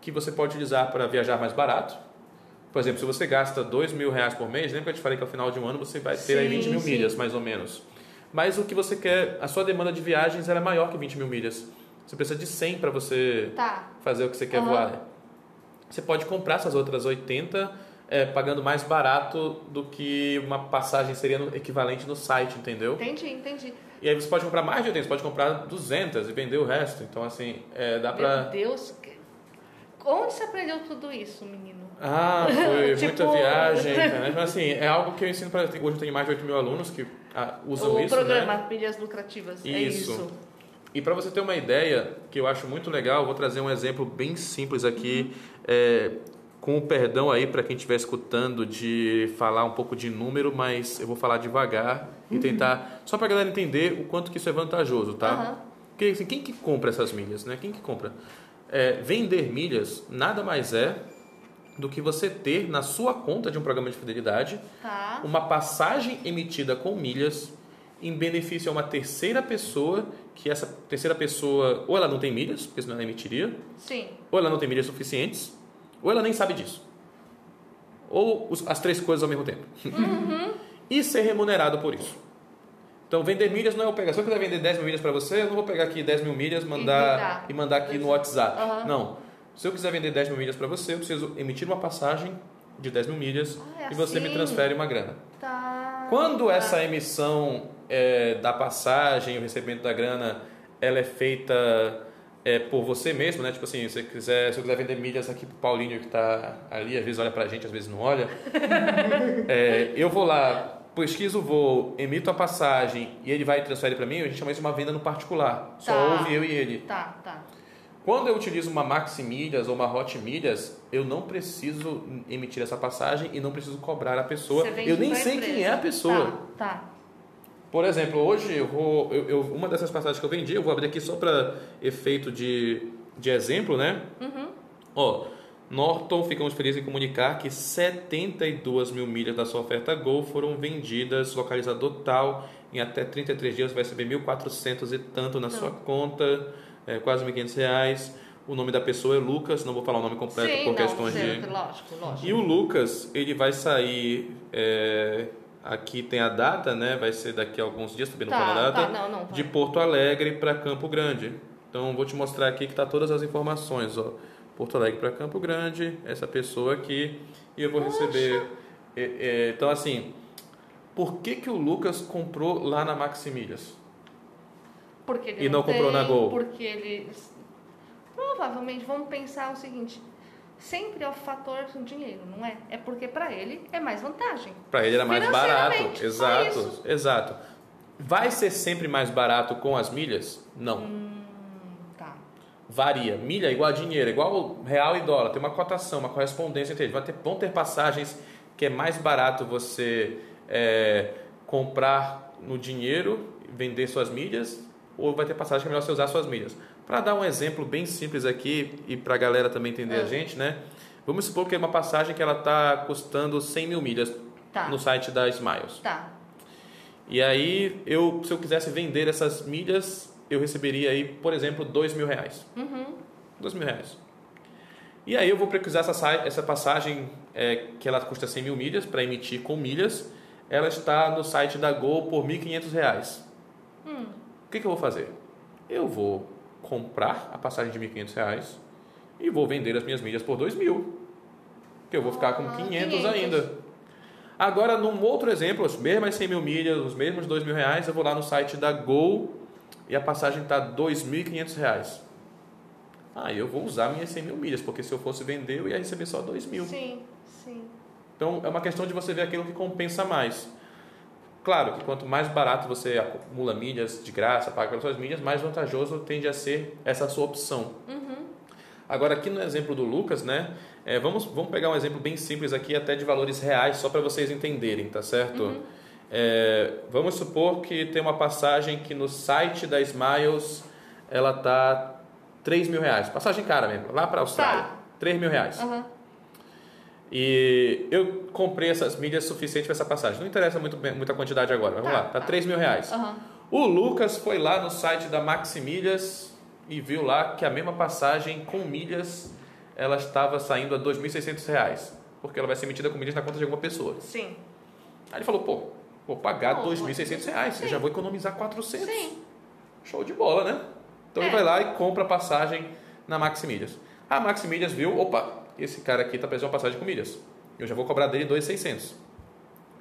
que você pode utilizar para viajar mais barato. Por exemplo, se você gasta dois mil reais por mês, lembra que eu te falei que ao final de um ano você vai ter aí Sim, 20 mil sim. milhas, mais ou menos. Mas o que você quer, a sua demanda de viagens é maior que 20 mil milhas. Você precisa de 100 para você Tá. fazer o que você quer Aham. voar. Você pode comprar essas outras 80 é, pagando mais barato do que uma passagem seria no- equivalente no site, entendeu? Entendi, entendi. E aí você pode comprar mais de 80, você pode comprar 200 e vender o resto. Então, assim, é, dá Meu pra... Deus. Onde você aprendeu tudo isso, menino? Ah, foi Tipo- muita viagem, né? Mas, assim, é algo que eu ensino para... Hoje eu tenho mais de 8 mil alunos que ah, usam o isso, programa né? Milhas Lucrativas. É Isso. isso. E para você ter uma ideia, que eu acho muito legal, eu vou trazer um exemplo bem simples aqui, é, com o perdão aí para quem estiver escutando de falar um pouco de número, mas eu vou falar devagar e tentar, só para a galera entender o quanto que isso é vantajoso, tá? Aham. Porque assim, quem que compra essas milhas, né? Quem que compra? É, vender milhas nada mais é do que você ter na sua conta de um programa de fidelidade Tá. uma passagem emitida com milhas em benefício a uma terceira pessoa, que essa terceira pessoa ou ela não tem milhas, porque senão ela emitiria, Sim. ou ela não tem milhas suficientes, ou ela nem sabe disso. Ou os- as três coisas ao mesmo tempo. e ser remunerado por isso. Então, vender milhas não é eu pegar. Se eu quiser vender 10 mil milhas para você, eu não vou pegar aqui 10 mil milhas mandar, e, mandar aqui no WhatsApp. Uhum. Não. Se eu quiser vender 10 mil milhas para você, eu preciso emitir uma passagem de 10 mil milhas Ah, é e você me assim? transfere uma grana. Tá. Quando tá. essa emissão é, da passagem, o recebimento da grana, ela é feita é, por você mesmo, né? Tipo assim, se, quiser, se eu quiser vender milhas aqui pro Paulinho que está ali, às vezes olha pra gente, às vezes não olha. É, eu vou lá, pesquiso o voo, emito a passagem e ele vai e transfere para mim, a gente chama isso de uma venda no particular. Só Tá. ouve eu e ele. Tá, tá. Quando eu utilizo uma Maxi Milhas ou uma Hot Milhas, eu não preciso emitir essa passagem e não preciso cobrar a pessoa. Eu nem sei empresa. quem é a pessoa. Tá, tá. Por exemplo, hoje eu vou. Eu, eu- uma dessas passagens que eu vendi, eu vou abrir aqui só para efeito de, de exemplo, né? Uhum. Ó, Norton, ficamos felizes em comunicar que 72 mil milhas da sua oferta Gol foram vendidas, localizador tal, em até 33 dias vai receber 1.400 e tanto na sua conta, é, quase 1.500 reais. O nome da pessoa é Lucas, não vou falar o nome completo Sim, por não, questões certo, de. lógico, lógico. E o Lucas, ele vai sair. é, aqui tem a data, né? Vai ser daqui a alguns dias, também não Tá, fala a data. tá, não, não, de Porto Alegre para Campo Grande. Então vou te mostrar aqui que tá todas as informações, ó. Porto Alegre para Campo Grande, essa pessoa aqui e eu vou receber. é, é, então assim, por que que o Lucas comprou lá na Maximilhas? Porque ele E não comprou na Gol. Porque ele. Provavelmente, vamos pensar o seguinte: sempre é o fator do dinheiro, não é? É porque para ele é mais vantagem. Para ele era mais barato, exato, exato. Vai ser sempre mais barato com as milhas? Não. Hum. Varia. Milha é igual a dinheiro, é igual real e dólar. Tem uma cotação, uma correspondência entre eles. Vai ter, vão ter passagens que é mais barato você é, comprar no dinheiro, vender suas milhas, ou vai ter passagem que é melhor você usar suas milhas. Para dar um exemplo bem simples aqui e para a galera também entender a Ah. gente, né? Vamos supor que é uma passagem que ela está custando 100 mil milhas Tá. no site da Smiles. Tá. E aí, eu, se eu quisesse vender essas milhas, eu receberia aí, por exemplo, dois mil reais. Uhum. Dois mil reais. E aí eu vou precisar essa, sa- essa passagem é, que ela custa 100 mil milhas para emitir com milhas. Ela está no site da Gol por 1.500 reais. Hum. O que, que eu vou fazer? Eu vou comprar a passagem de 1.500 reais e vou vender as minhas milhas por 2 mil. Que eu vou ficar com Ah, 500, 500. ainda. Agora, num outro exemplo, as mesmas 100 mil milhas, os mesmos 2 mil reais, eu vou lá no site da Gol e a passagem está 2.500 reais. Ah, eu vou usar minhas 100 mil milhas, porque se eu fosse vender, eu ia receber só 2 mil. Sim, sim. Então, é uma questão de você ver aquilo que compensa mais. Claro que quanto mais barato você acumula milhas de graça, paga pelas suas milhas, mais vantajoso tende a ser essa sua opção. Agora, aqui no exemplo do Lucas, né? é, vamos, vamos pegar um exemplo bem simples aqui, até de valores reais, só para vocês entenderem, tá certo? É, vamos supor que tem uma passagem que no site da Smiles ela tá 3 mil reais. Passagem cara mesmo, lá para a Austrália. Tá. 3 mil reais. Aham. E eu comprei essas milhas suficientes para essa passagem. Não interessa muito, muita quantidade agora. Vamos Tá, lá, tá tá. 3 mil reais. Aham. O Lucas foi lá no site da Maximilhas e viu lá que a mesma passagem com milhas ela estava saindo a 2.600 reais. Porque ela vai ser emitida com milhas na conta de alguma pessoa. Sim. Aí ele falou, pô, vou pagar Não, 2.600 reais. Eu sim. já vou economizar 400. Sim. Show de bola, né? Então ele É. vai lá e compra a passagem na Maximilhas. A Maximilhas viu, opa, esse cara aqui tá precisando de uma passagem com milhas. Eu já vou cobrar dele 2.600.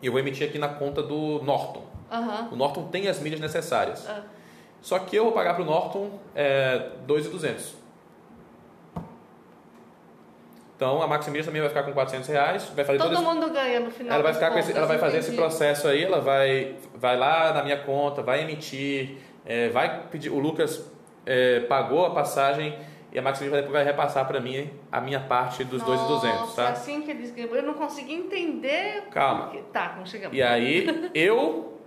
E eu vou emitir aqui na conta do Norton. O Norton tem as milhas necessárias. Ah. Só que eu vou pagar para o Norton é, 2.200. Então a Maximilhas também vai ficar com 400 reais. Vai fazer Todo todo esse- mundo ganha no final. ela vai ficar com esse, ela vai fazer esse processo aí, ela vai, vai lá na minha conta, vai emitir, é, vai pedir. O Lucas é, pagou a passagem e a Maximilian vai, depois vai repassar para mim a minha parte dos 2,200, Nossa, tá? assim que eles ganham. Eu não consegui entender. Calma. porque- Tá, não chegamos. E aí eu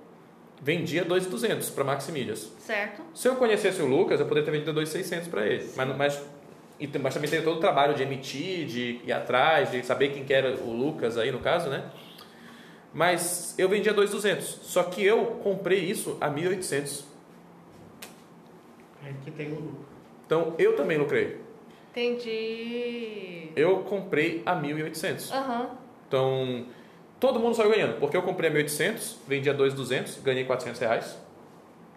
vendia 2,200 para Maximilhas. Certo? Se eu conhecesse o Lucas, eu poderia ter vendido 2,600 para ele. Mas, mas, e mas também teria todo o trabalho de emitir, de ir atrás, de saber quem que era o Lucas aí no caso, né? Mas eu vendia 2,200. Só que eu comprei isso a 1.800. É que tem o lucro. Então eu também lucrei. Entendi. Eu comprei a 1.800. Aham. Então todo mundo saiu ganhando. Porque eu comprei a 1.800, vendi a 2.200, ganhei 400 reais.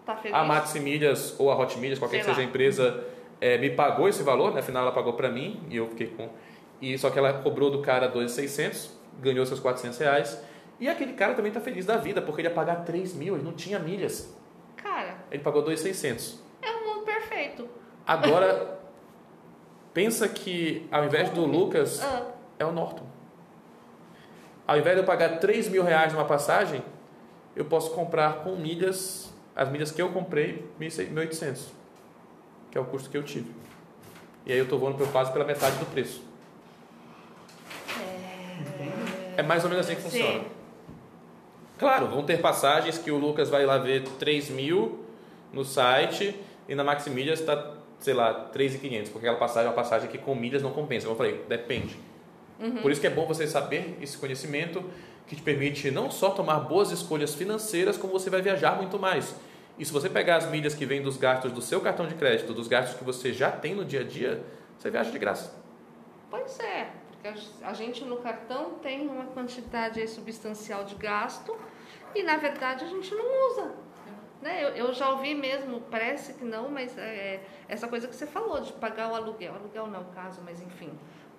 Tá feliz? a Maximilhas ou a Hot Milhas, qualquer Sei que seja lá. a empresa, é, me pagou esse valor, né? afinal ela pagou para mim e eu fiquei com. E só que ela cobrou do cara 2.600, ganhou seus 400 reais. E aquele cara também tá feliz da vida, porque ele ia pagar 3 mil, ele não tinha milhas. Cara, Ele pagou 2.600. é um mundo perfeito. Agora, pensa que ao invés do Lucas, Ah, é o Norton. Ao invés de eu pagar 3 mil reais numa passagem, eu posso comprar com milhas, as milhas que eu comprei, 1.800, que é o custo que eu tive. E aí eu estou voando por quase pela metade do preço. É mais ou menos assim que Sim. funciona. Claro, vão ter passagens que o Lucas vai lá ver 3 mil no site e na Maximilhas está, sei lá, 3.500, porque aquela passagem é uma passagem que com milhas não compensa. Como eu falei, depende. Por isso que é bom você saber esse conhecimento que te permite não só tomar boas escolhas financeiras, como você vai viajar muito mais. E se você pegar as milhas que vêm dos gastos do seu cartão de crédito, dos gastos que você já tem no dia a dia, você viaja de graça. Pois é, porque a- gente no cartão tem uma quantidade substancial de gasto e na verdade a gente não usa. Né? Eu, eu já ouvi mesmo, parece que não, mas é, essa coisa que você falou de pagar o aluguel. Aluguel não é o caso, mas enfim.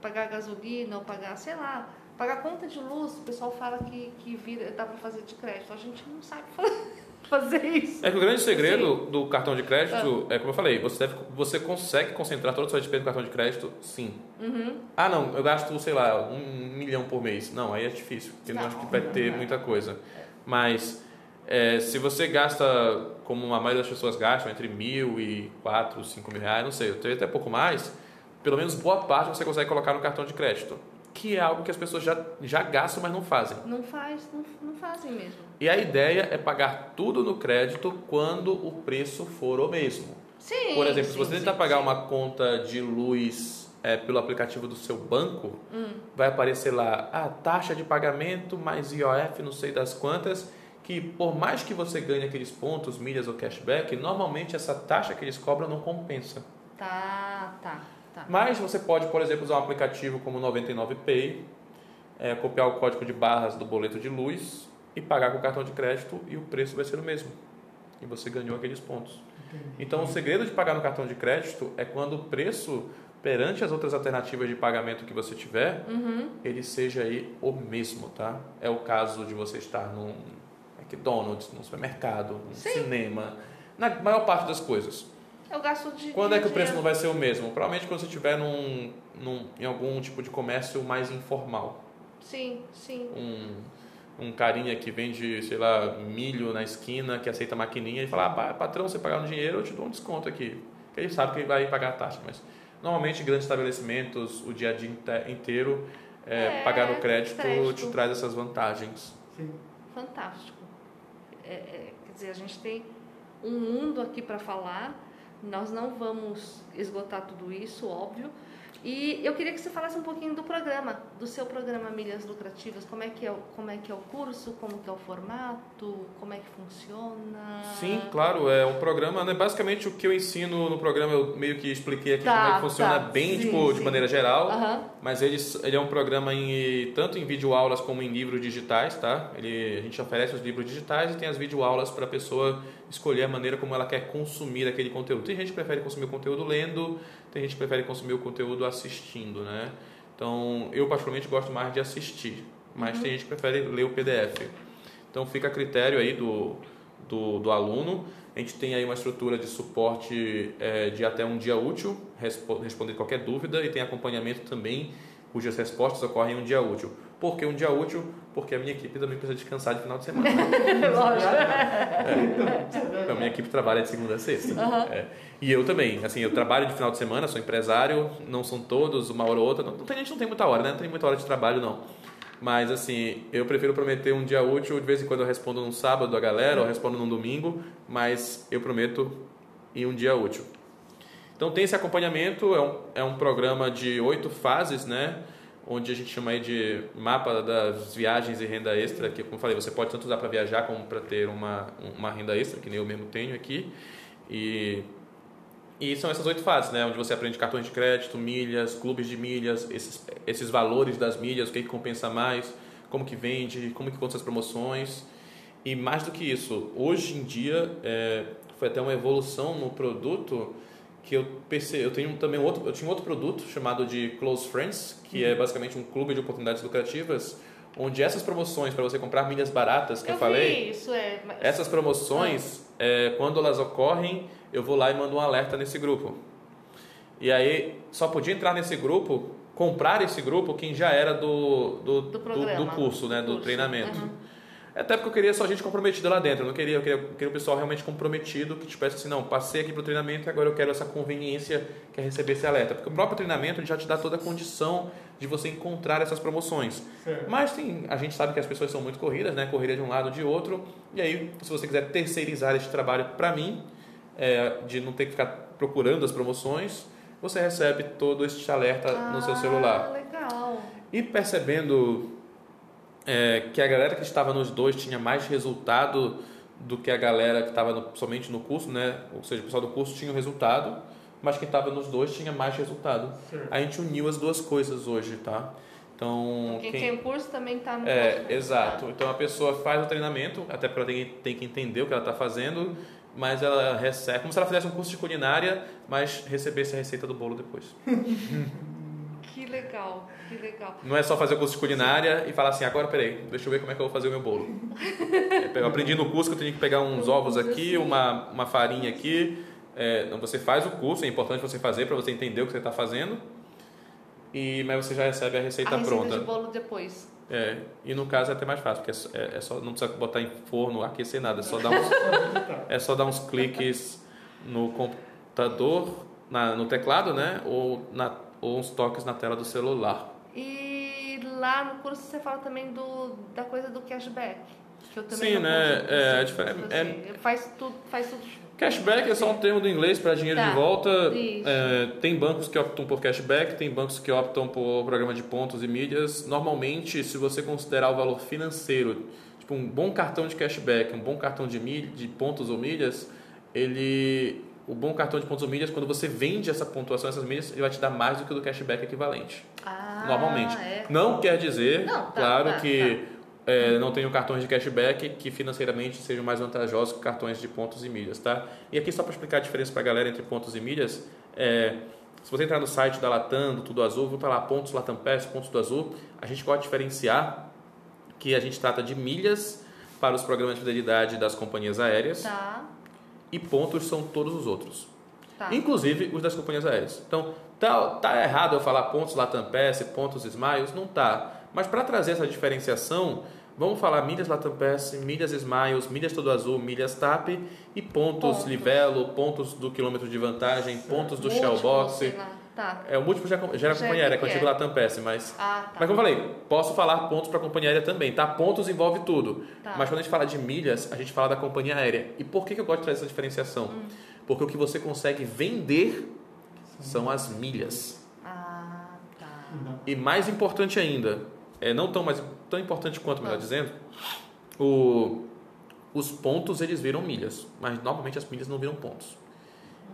Pagar a gasolina ou pagar, sei lá, pagar conta de luz. O pessoal fala que, que vira, dá para fazer de crédito. A gente não sabe fa- fazer isso. É que o grande segredo do cartão de crédito é como eu falei, você, deve, você consegue concentrar toda a sua despesa no cartão de crédito, sim. Uhum. Ah, não, eu gasto, sei lá, um milhão por mês. Não, aí é difícil, porque não, Não, acho que vai ter não. muita coisa. Mas é, se você gasta, como a maioria das pessoas gastam, entre mil e quatro, cinco mil reais, não sei, até pouco mais, pelo menos boa parte você consegue colocar no cartão de crédito. Que é algo que as pessoas já, já gastam, mas não fazem. Não faz, não, não fazem mesmo. E a ideia é pagar tudo no crédito quando o preço for o mesmo. Sim. Por exemplo, se sim, você sim, tentar pagar sim. uma conta de luz é, pelo aplicativo do seu banco, vai aparecer lá a taxa de pagamento mais IOF, não sei das quantas, que por mais que você ganhe aqueles pontos, milhas ou cashback, normalmente essa taxa que eles cobram não compensa. Tá, tá, tá. Mas você pode, por exemplo, usar um aplicativo como o 99Pay, é, copiar o código de barras do boleto de luz e pagar com o cartão de crédito e o preço vai ser o mesmo. E você ganhou aqueles pontos. Então, o segredo de pagar no cartão de crédito é quando o preço perante as outras alternativas de pagamento que você tiver, Uhum. ele seja aí o mesmo, tá? É o caso de você estar num McDonald's, num supermercado, num Sim. cinema, na maior parte das coisas. Eu gasto de. Quando é que o preço não vai ser o mesmo? Provavelmente quando você estiver num, num, em algum tipo de comércio mais informal. Sim, sim. Um, um carinha que vende, sei lá, milho na esquina, que aceita maquininha e fala, ah, pa- patrão, você pagar no dinheiro, eu te dou um desconto aqui. Porque ele sabe que ele vai pagar a taxa, mas normalmente grandes estabelecimentos, o dia a dia inte- inteiro, é, É, pagar no crédito, crédito. te traz essas vantagens. Sim. Fantástico. É, é, quer dizer, a gente tem um mundo aqui para falar. Nós não vamos esgotar tudo isso, óbvio. E eu queria que você falasse um pouquinho do programa, do seu programa Milhas Lucrativas. Como é que é, o- como é, que é o curso, como que é o formato, como é que funciona. Sim, claro, é um programa, né? Basicamente o que eu ensino no programa eu meio que expliquei aqui Tá, como é que funciona tá. bem, Sim, tipo, de sim. maneira geral. Aham. Mas ele, ele é um programa em, tanto em videoaulas como em livros digitais, tá? Ele, a gente oferece os livros digitais e tem as videoaulas para a pessoa escolher a maneira como ela quer consumir aquele conteúdo. Tem gente que prefere consumir o conteúdo lendo, tem gente que prefere consumir o conteúdo assistindo, né? Então, eu particularmente gosto mais de assistir, mas tem gente que prefere ler o PDF. Então, fica a critério aí do, do, do aluno. A gente tem aí uma estrutura de suporte eh, de até um dia útil, respo- responder qualquer dúvida, e tem acompanhamento também, cujas respostas ocorrem em um dia útil. Por que um dia útil? Porque a minha equipe também precisa descansar de final de semana. né? Lógico. Então, a minha equipe trabalha de segunda a sexta. É. E eu também. Assim, eu trabalho de final de semana, sou empresário, não são todos, uma hora ou outra. Não, não tem, a gente não tem muita hora, né? Não tem muita hora de trabalho, não. Mas, assim, eu prefiro prometer um dia útil. De vez em quando eu respondo num sábado a galera, ou respondo num domingo. Mas eu prometo em um dia útil. Então, tem esse acompanhamento. É um, é um programa de oito fases, né? Onde a gente chama aí de mapa das viagens e renda extra, que, como eu falei, você pode tanto usar para viajar como para ter uma, uma renda extra, que nem eu mesmo tenho aqui. E, e são essas oito fases, né? Onde você aprende cartões de crédito, milhas, clubes de milhas, esses, esses valores das milhas, o que, que compensa mais, como que vende, como que conta as promoções. E mais do que isso, hoje em dia é, foi até uma evolução no produto que eu percebi, eu tenho também outro, eu tinha outro produto chamado de Close Friends, que é basicamente um clube de oportunidades lucrativas, onde essas promoções para você comprar milhas baratas que eu, eu falei, isso é. mas- essas promoções, é, quando elas ocorrem, eu vou lá e mando um alerta nesse grupo. E aí só podia entrar nesse grupo, comprar esse grupo quem já era do, do, Do do curso, né, do Curso, treinamento. uhum. Até porque eu queria só gente comprometida lá dentro. Eu não queria, eu queria, eu queria o pessoal realmente comprometido que tivesse assim, não, passei aqui pro treinamento e agora eu quero essa conveniência que é receber esse alerta. Porque o próprio treinamento já te dá toda a condição de você encontrar essas promoções. Certo. Mas tem, a gente sabe que as pessoas são muito corridas, né? Corrida de um lado de outro. E aí, se você quiser terceirizar esse trabalho para mim, é, de não ter que ficar procurando as promoções, você recebe todo este alerta no seu Ah, celular. legal. E percebendo é, que a galera que estava nos dois tinha mais resultado do que a galera que estava no- somente no curso, né? Ou seja, o pessoal do curso tinha o resultado, mas quem estava nos dois tinha mais resultado. Certo. A gente uniu as duas coisas hoje, tá? Então, Quem, quem- tem curso também tá no é, curso. exato. Então a pessoa faz o treinamento, até porque ela tem, tem que entender o que ela está fazendo, mas ela recebe, como se ela fizesse um curso de culinária, mas recebesse a receita do bolo depois. Que legal, que legal. Não é só fazer o curso de culinária e falar assim, agora peraí, deixa eu ver como é que eu vou fazer o meu bolo. Eu aprendi no curso que eu tenho que pegar uns ovos aqui, uma, uma farinha aqui. É, então você faz o curso, é importante você fazer para você entender o que você está fazendo. E, mas você já recebe a receita, a receita pronta. de bolo depois. É, e no caso é até mais fácil, porque é só, é, é só não precisa botar em forno, aquecer nada, é só dar uns, é só dar uns cliques no computador, na, no teclado, né? Ou, na, ou uns toques na tela do celular. E lá no curso você fala também do, da coisa do cashback. Que eu também Sim, né? É, é diferente- assim, Faz tudo, faz tudo. Cashback é só um termo do inglês para dinheiro Tá, de volta. É, tem bancos que optam por cashback, tem bancos que optam por programa de pontos e milhas. Normalmente, se você considerar o valor financeiro, tipo um bom cartão de cashback, um bom cartão de, milha, de pontos ou milhas, ele, o bom cartão de pontos ou milhas, quando você vende essa pontuação, essas milhas, ele vai te dar mais do que o do cashback equivalente. Ah, normalmente. É. Não quer dizer, Não, tá, claro, tá, que é, não tenham cartões de cashback que financeiramente sejam mais vantajosos que cartões de pontos e milhas, tá? E aqui só para explicar a diferença para a galera entre pontos e milhas, é, se você entrar no site da Latam, do Tudo Azul, vou estar lá pontos Latam Pass, pontos do Azul, a gente pode diferenciar que a gente trata de milhas para os programas de fidelidade das companhias aéreas Tá, e pontos são todos os outros tá. inclusive os das companhias aéreas. Então, tá, tá errado eu falar pontos Latam Pass, pontos Smiles? Não tá. Mas para trazer essa diferenciação, vamos falar milhas Latam Pass, milhas Smiles, milhas Todo Azul, milhas TAP e pontos, Pontos. Livelo, pontos do quilômetro de vantagem, pontos do Shell Múltiplos, Box. Lá. Tá. É, o múltiplo já, já era Já companhia é aérea, que eu que digo é. Latam Pass, mas... Ah, tá. Mas como eu falei, posso falar pontos para companhia aérea também, tá? Pontos envolve tudo. Tá. Mas quando a gente fala de milhas, a gente fala da companhia aérea. E por que, que eu gosto de trazer essa diferenciação? Hum. Porque o que você consegue vender são as milhas. Ah, tá. E mais importante ainda, é não tão, mais, tão importante quanto, melhor Ah. dizendo, o, os pontos eles viram milhas, mas normalmente as milhas não viram pontos.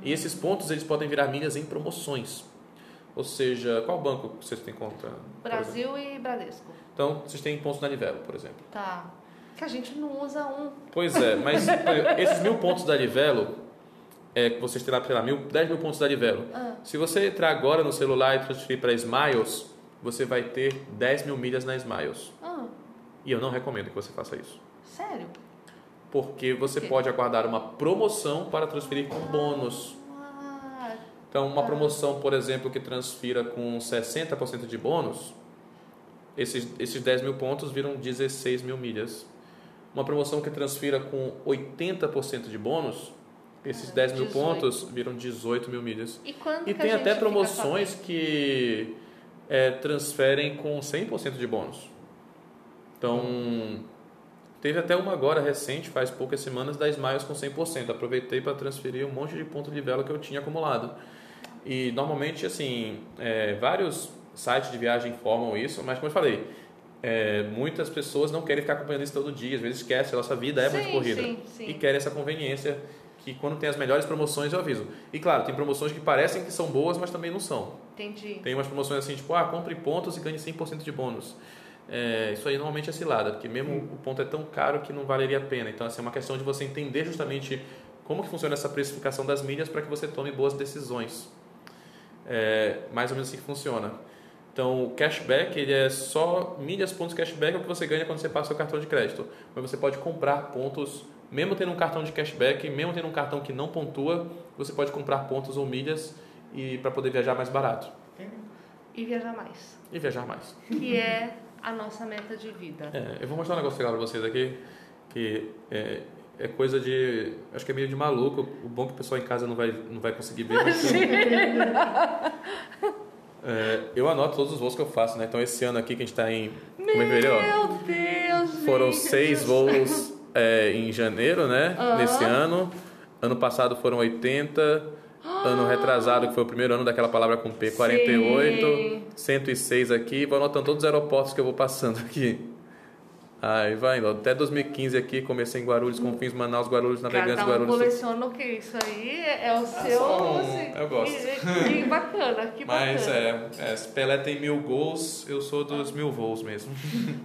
E esses pontos eles podem virar milhas em promoções. Ou seja, qual banco vocês têm conta? Brasil e Bradesco. Então, vocês têm pontos na Livelo, por exemplo. Tá. Que a gente não usa um. Pois é, mas esses mil pontos da Livelo, é, que vocês têm lá, sei lá, mil, 10 mil pontos da Livelo. Ah. Se você entrar agora no celular e transferir para Smiles, você vai ter 10 mil milhas na Smiles. Ah, E eu não recomendo que você faça isso. sério? Porque você pode aguardar uma promoção para transferir com bônus. Então, uma promoção, por exemplo, que transfira com 60% de bônus, esses, esses 10 mil pontos viram 16 mil milhas. Uma promoção que transfira com 80% de bônus, esses Ah, 10 mil 18. pontos viram 18 mil milhas. e E tem até promoções que é, transferem com 100% de bônus. Então, teve até uma agora recente, faz poucas semanas, da Smiles com 100%. Aproveitei para transferir um monte de ponto de vela que eu tinha acumulado. E normalmente, assim, é, vários sites de viagem informam isso, mas como eu falei, é, muitas pessoas não querem ficar acompanhando isso todo dia, às vezes esquece, a nossa vida é muito Sim, corrida. sim, sim. E querem essa conveniência que quando tem as melhores promoções eu aviso. E claro, tem promoções que parecem que são boas, mas também não são. Entendi. Tem umas promoções assim, tipo, ah, compre pontos e ganhe 100% de bônus. é, isso aí normalmente é cilada, porque mesmo o ponto é tão caro que não valeria a pena. Então, assim, é uma questão de você entender justamente como que funciona essa precificação das milhas para que você tome boas decisões. É mais ou menos assim que funciona. Então, o cashback, ele é só milhas, pontos, cashback é o que você ganha quando você passa o seu cartão de crédito. Mas você pode comprar pontos, mesmo tendo um cartão de cashback, mesmo tendo um cartão que não pontua, você pode comprar pontos ou milhas e para poder viajar mais barato. E viajar mais. E viajar mais. Que é a nossa meta de vida. É, eu vou mostrar um negócio legal para vocês aqui, que é, é coisa de. Acho que é meio de maluco. O bom é que o pessoal em casa não vai, não vai conseguir ver. é, eu anoto todos os voos que eu faço, né? Então esse ano aqui que a gente está em. Meu fevereiro, Deus! Foram seis voos é, em janeiro, né? Uhum. Nesse ano. Ano passado foram 80. Ano retrasado, que foi o primeiro ano daquela palavra com P, 48. Sim. 106 aqui. Vou anotando todos os aeroportos que eu vou passando aqui. Aí vai indo. Até 2015 aqui, comecei em Guarulhos, Confins, Manaus, Guarulhos, Navegantes, Cada um Guarulhos. coleciona o que? Isso aí é, o ah, seu... Um, assim, eu gosto. Que, que bacana, que Mas bacana. Mas é, é, Pelé tem mil gols, eu sou dos mil voos mesmo.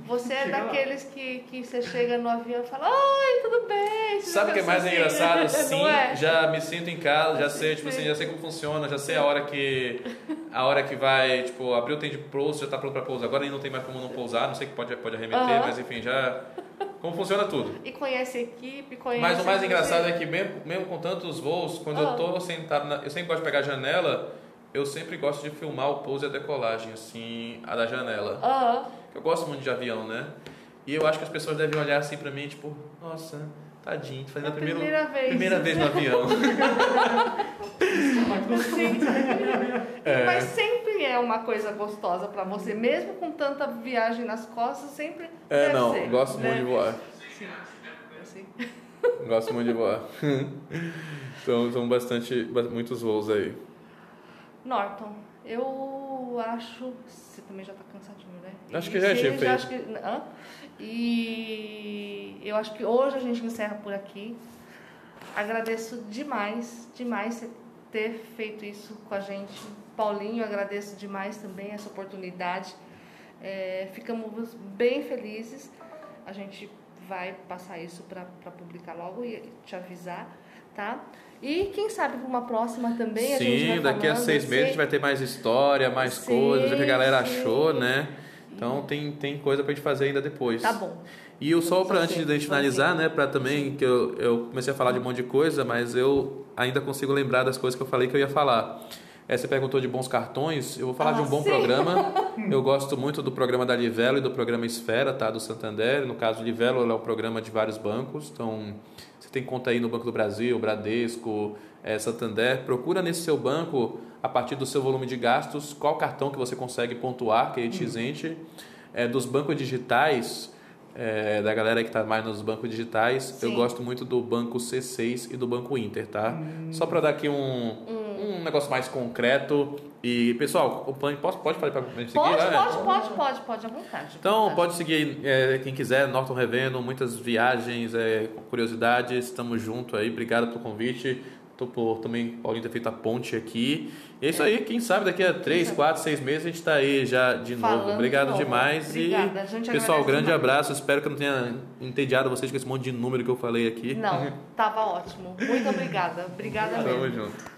Você é daqueles que, que você chega no avião e fala, oi, tudo bem? Você Sabe o que é mais assim, engraçado? Sim, é? já me sinto em casa, já sei, tipo assim, já sei como funciona, já sei a hora que a hora que vai, tipo, abrir o tempo de pouso, já está pronto para pousar. Agora não tem mais como não pousar, não sei que pode, pode arremeter, uhum. mas enfim, já. Como funciona tudo. E conhece a equipe, conhece. Mas o mais engraçado é que, mesmo, mesmo com tantos voos, quando uhum. eu estou sentado, na, eu sempre gosto de pegar a janela, eu sempre gosto de filmar o pouso e a decolagem, assim, a da janela. Uhum. Eu gosto muito de avião, né? E eu acho que as pessoas devem olhar assim para mim, tipo, nossa Tadinho, fazendo é a primeira, primeira vez. Primeira vez no avião. é. Mas sempre é uma coisa gostosa para você, mesmo com tanta viagem nas costas, sempre. É, não, ser, gosto né? muito de voar. Sim, assim. Gosto muito de voar. então, são bastante, muitos voos aí. Norton, eu acho. Você também já está cansadinho, né? Acho que já feito. Acho que, hã? E eu acho que hoje a gente encerra por aqui. Agradeço demais, demais você ter feito isso com a gente. Paulinho, agradeço demais também essa oportunidade. É, ficamos bem felizes. A gente vai passar isso para publicar logo e te avisar, tá? E quem sabe para uma próxima também. Sim, a daqui a seis meses a gente vai ter mais história, mais sim, coisas, o que a galera sim. achou, né? Então tem, tem coisa pra gente fazer ainda depois. Tá bom. E o só para antes de a gente finalizar, né, para também que eu, eu comecei a falar de um monte de coisa, mas eu ainda consigo lembrar das coisas que eu falei que eu ia falar. É, você perguntou de bons cartões, eu vou falar ah, de um bom sim. programa. Eu gosto muito do programa da Livelo e do programa Esfera, tá, do Santander. No caso, Livelo é um programa de vários bancos, então você tem conta aí no Banco do Brasil, Bradesco, é, Santander. Procura nesse seu banco a partir do seu volume de gastos, qual cartão que você consegue pontuar, que ele te isente. É, dos bancos digitais, é, da galera que está mais nos bancos digitais, Sim. eu gosto muito do banco C6 e do banco Inter, tá? Hum. Só para dar aqui um, hum. um negócio mais concreto. E, pessoal, o plano pode, pode falar para seguir? Pode, né? pode, pode, pode, pode, à vontade. Então, vontade. pode seguir é, quem quiser, Norton Revendo, muitas viagens, é, curiosidades, estamos junto aí. Obrigado pelo convite. Tô por também Paulinho ter feito a ponte aqui. E é isso aí, quem sabe daqui a 3, 4, 6 meses a gente está aí já de Falando novo. Obrigado de demais. Obrigada. E, pessoal, grande demais. abraço. Espero que eu não tenha entediado vocês com esse monte de número que eu falei aqui. Não, tava ótimo. Muito obrigada. Obrigada mesmo. Tamo junto.